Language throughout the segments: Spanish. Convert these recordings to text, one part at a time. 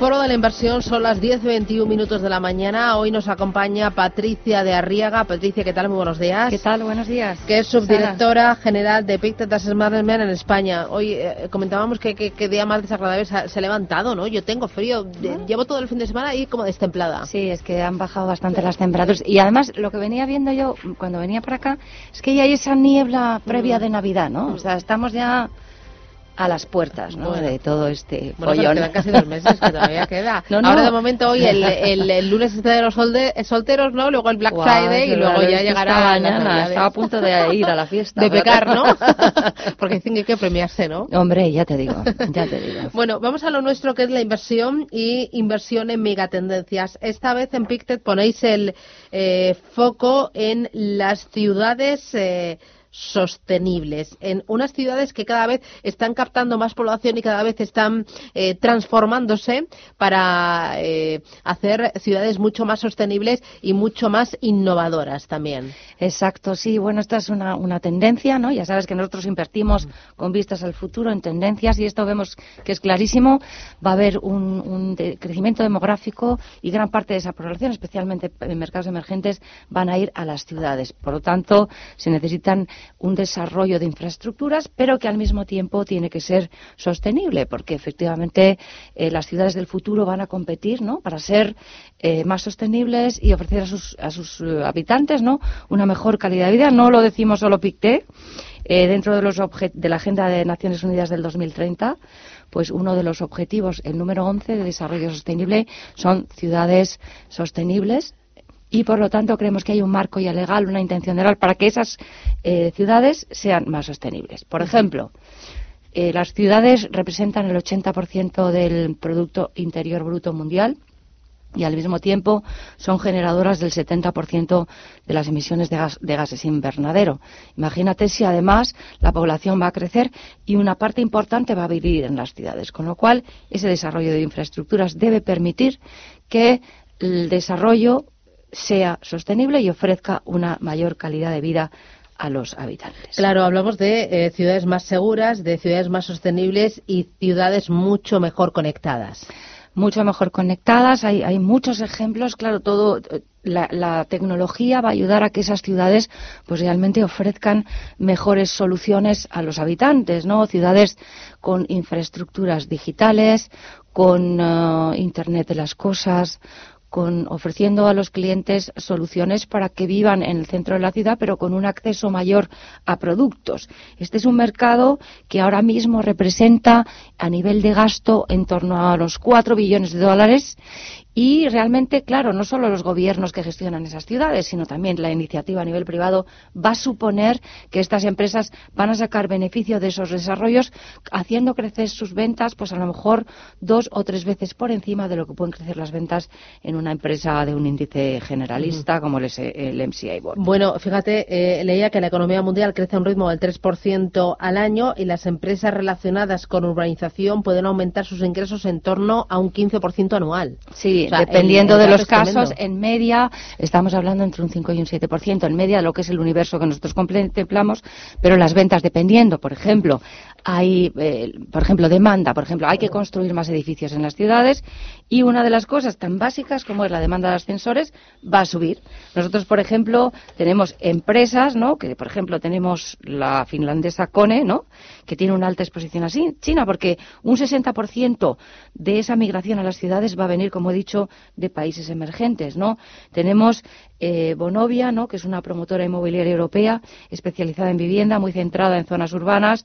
Foro de la Inversión son las 10.21 minutos de la mañana. Hoy nos acompaña Patricia de Arriaga. Patricia, ¿qué tal? Muy buenos días. ¿Qué tal? Buenos días. Que es subdirectora general de Pictet Asset Management en España. Hoy eh, comentábamos que, que, que día más desagradable se ha, se ha levantado, ¿no? Yo tengo frío. Llevo todo el fin de semana ahí como destemplada. Sí, es que han bajado bastante las temperaturas. Y además, lo que venía viendo yo cuando venía para acá es que ya hay esa niebla previa de Navidad, ¿no? O sea, estamos ya a las puertas, ¿no? Bueno. De todo este Bueno, pero follón. quedan casi dos meses, que todavía queda. No, no. Ahora de momento hoy el, el, el lunes este de los solde- solteros, ¿no? Luego el Black Friday y luego ya llegará mañana. Estaba a punto de ir a la fiesta. de pecar, ¿no? Porque dicen que hay que premiarse, ¿no? Hombre, ya te digo, ya te digo. Bueno, vamos a lo nuestro que es la inversión y inversión en megatendencias. Esta vez en Pictet ponéis el eh, foco en las ciudades eh, sostenibles, en unas ciudades que cada vez están captando más población y cada vez están eh, transformándose para eh, hacer ciudades mucho más sostenibles y mucho más innovadoras también. Exacto, sí. Bueno, esta es una, una tendencia, ¿no? Ya sabes que nosotros invertimos con vistas al futuro en tendencias y esto vemos que es clarísimo. Va a haber un, un de- crecimiento demográfico y gran parte de esa población, especialmente en mercados emergentes, van a ir a las ciudades. Por lo tanto, se necesitan un desarrollo de infraestructuras, pero que al mismo tiempo tiene que ser sostenible, porque efectivamente eh, las ciudades del futuro van a competir, ¿no? Para ser eh, más sostenibles y ofrecer a sus, a sus eh, habitantes, ¿no? Una mejor calidad de vida. No lo decimos solo PICTE. Eh, dentro de, los de la Agenda de Naciones Unidas del 2030, pues uno de los objetivos, el número 11 de desarrollo sostenible, son ciudades sostenibles, y por lo tanto creemos que hay un marco ya legal, una intención legal para que esas eh, ciudades sean más sostenibles. Por ejemplo, eh, las ciudades representan el 80% del Producto Interior Bruto Mundial y al mismo tiempo son generadoras del 70% de las emisiones de, gas- de gases invernadero. Imagínate si además la población va a crecer y una parte importante va a vivir en las ciudades, con lo cual ese desarrollo de infraestructuras debe permitir que el desarrollo sea sostenible y ofrezca una mayor calidad de vida a los habitantes. Claro, hablamos de eh, ciudades más seguras, de ciudades más sostenibles y ciudades mucho mejor conectadas. mucho mejor conectadas. Hay, hay muchos ejemplos. Claro, todo la, la tecnología va a ayudar a que esas ciudades pues realmente ofrezcan mejores soluciones a los habitantes, ¿no? Ciudades con infraestructuras digitales, con eh, Internet de las cosas, con ofreciendo a los clientes soluciones para que vivan en el centro de la ciudad, pero con un acceso mayor a productos. Este es un mercado que ahora mismo representa a nivel de gasto en torno a los 4 billones de dólares y realmente, claro, no solo los gobiernos que gestionan esas ciudades, sino también la iniciativa a nivel privado va a suponer que estas empresas van a sacar beneficio de esos desarrollos haciendo crecer sus ventas, pues a lo mejor dos o tres veces por encima de lo que pueden crecer las ventas en una empresa de un índice generalista como el, el MCI World. Bueno, fíjate, eh, leía que la economía mundial crece a un ritmo del 3% al año y las empresas relacionadas con urbanización pueden aumentar sus ingresos en torno a un 15% anual. Sí, O sea, dependiendo el- el de los casos, tremendo. en media estamos hablando entre un 5 y un 7%, en media de lo que es el universo que nosotros contemplamos, pero las ventas dependiendo, por ejemplo, hay, eh, por ejemplo, demanda, por ejemplo, hay que construir más edificios en las ciudades y una de las cosas tan básicas como es la demanda de ascensores va a subir. Nosotros, por ejemplo, tenemos empresas, ¿no? Que, por ejemplo, tenemos la finlandesa Kone, ¿no? Que tiene una alta exposición a China, porque un 60% de esa migración a las ciudades va a venir, como he dicho, de países emergentes, ¿no? Tenemos eh, Bonovia, ¿no? Que es una promotora inmobiliaria europea especializada en vivienda, muy centrada en zonas urbanas,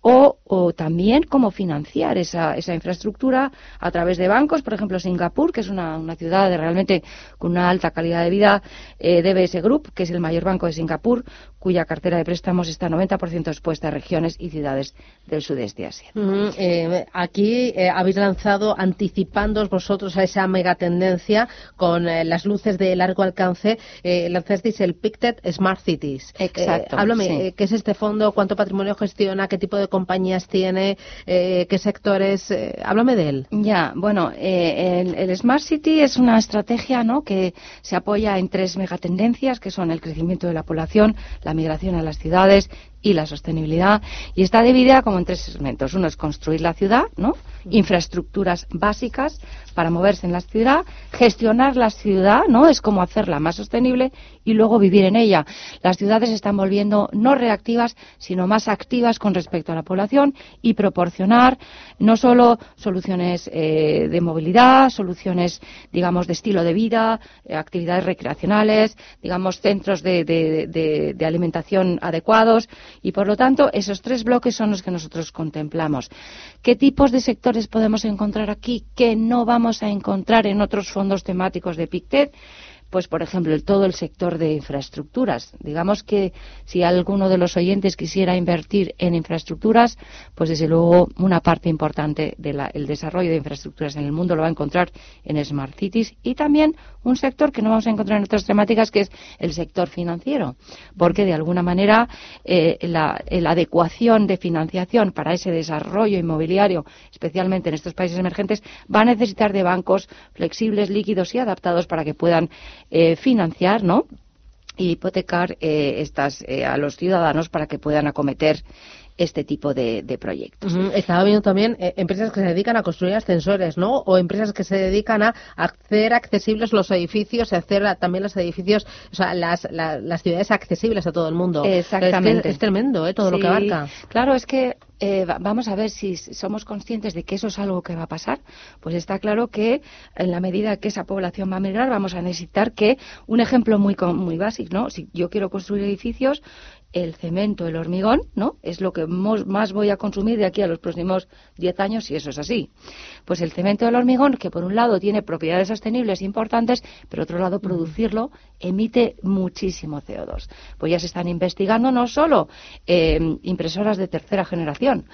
o, o también cómo financiar esa, esa infraestructura a través de bancos, por ejemplo, Singapur, que es una, una ciudad ciudades realmente con una alta calidad de vida, eh, DBS Group, que es el mayor banco de Singapur, cuya cartera de préstamos está 90% expuesta a regiones y ciudades del sudeste de Asia. Eh, aquí eh, habéis lanzado, anticipando vosotros a esa megatendencia con eh, las luces de largo alcance, lanzasteis el Pictet Smart Cities. Exacto. háblame, ¿qué es este fondo? ¿Cuánto patrimonio gestiona? ¿Qué tipo de compañías tiene? ¿Qué sectores? háblame de él. Ya, bueno, el, el, Smart City es una estrategia ¿no? que se apoya en tres megatendencias, que son el crecimiento de la población, la migración a las ciudades y la sostenibilidad. Y está dividida como en tres segmentos. Uno es construir la ciudad, ¿no? Infraestructuras básicas para moverse en la ciudad, gestionar la ciudad, ¿no? Es como hacerla más sostenible y luego vivir en ella. Las ciudades se están volviendo no reactivas, sino más activas con respecto a la población y proporcionar no solo soluciones eh, de movilidad, soluciones, digamos, de estilo de vida, eh, actividades recreacionales, digamos, centros de, de alimentación adecuados, y, por lo tanto, esos tres bloques son los que nosotros contemplamos. ¿Qué tipos de sectores podemos encontrar aquí que no vamos a encontrar en otros fondos temáticos de PICTED? Pues por ejemplo todo el sector de infraestructuras. Digamos que si alguno de los oyentes quisiera invertir en infraestructuras, pues desde luego una parte importante del desarrollo de infraestructuras en el mundo lo va a encontrar en Smart Cities y también un sector que no vamos a encontrar en otras temáticas que es el sector financiero, porque de alguna manera eh, la, la adecuación de financiación para ese desarrollo inmobiliario, especialmente en estos países emergentes, va a necesitar de bancos flexibles, líquidos y adaptados para que puedan eh, financiar, ¿no? y hipotecar eh, estas eh, a los ciudadanos para que puedan acometer este tipo de, proyectos. Estaba viendo también empresas que se dedican a construir ascensores, ¿no? O empresas que se dedican a hacer accesibles los edificios, hacer también los edificios, o sea, las, las ciudades accesibles a todo el mundo. Exactamente. Es, tremendo, ¿eh? Todo lo que abarca. Claro, es que eh, vamos a ver si somos conscientes de que eso es algo que va a pasar, pues está claro que en la medida que esa población va a migrar vamos a necesitar que un ejemplo muy muy básico, ¿no? Si yo quiero construir edificios, el cemento, el hormigón, ¿no? Es lo que más voy a consumir de aquí a los próximos 10 años, si eso es así. Pues el cemento el hormigón, que por un lado tiene propiedades sostenibles importantes, pero por otro lado producirlo emite muchísimo CO2. Pues ya se están investigando no solo eh, impresoras de tercera generación,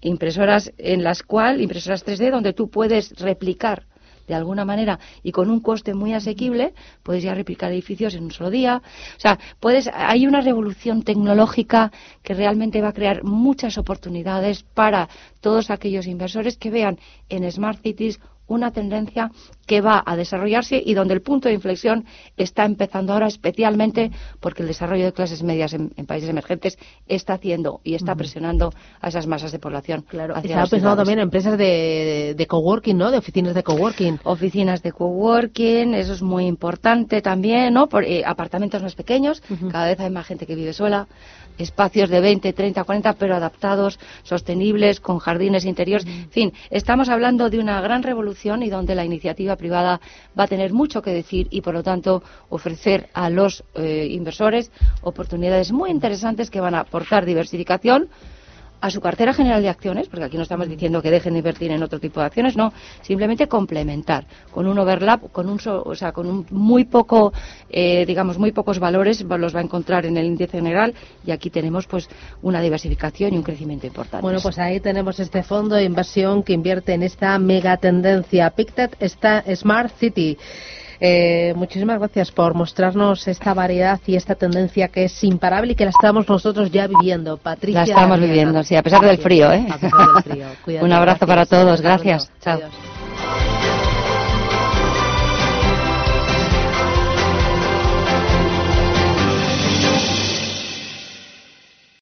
impresoras en las cuales, impresoras 3D, donde tú puedes replicar de alguna manera y con un coste muy asequible, puedes ya replicar edificios en un solo día. O sea, puedes, hay una revolución tecnológica que realmente va a crear muchas oportunidades para todos aquellos inversores que vean en Smart Cities una tendencia que va a desarrollarse y donde el punto de inflexión está empezando ahora, especialmente porque el desarrollo de clases medias en, países emergentes está haciendo y está presionando a esas masas de población. Claro, estaba pensando también en empresas de, de, coworking, ¿no? De oficinas de coworking. Oficinas de coworking, eso es muy importante también, ¿no? Por, eh, apartamentos más pequeños, cada vez hay más gente que vive sola, espacios de 20, 30, 40, pero adaptados, sostenibles, con jardines interiores. En fin, estamos hablando de una gran revolución y donde la iniciativa privada va a tener mucho que decir y, por lo tanto, ofrecer a los eh, inversores oportunidades muy interesantes que van a aportar diversificación a su cartera general de acciones, porque aquí no estamos diciendo que dejen de invertir en otro tipo de acciones, no, simplemente complementar con un overlap, con un, o sea, con un muy poco, eh, digamos, muy pocos valores los va a encontrar en el índice general y aquí tenemos pues una diversificación y un crecimiento importante. Bueno, pues ahí tenemos este fondo de inversión que invierte en esta mega tendencia. Pictet Smart City. Eh, muchísimas gracias por mostrarnos esta variedad y esta tendencia que es imparable y que la estamos nosotros ya viviendo. Patricia. La estamos viviendo, sí, a pesar del frío. ¿eh? Un abrazo para todos. Gracias. Chao.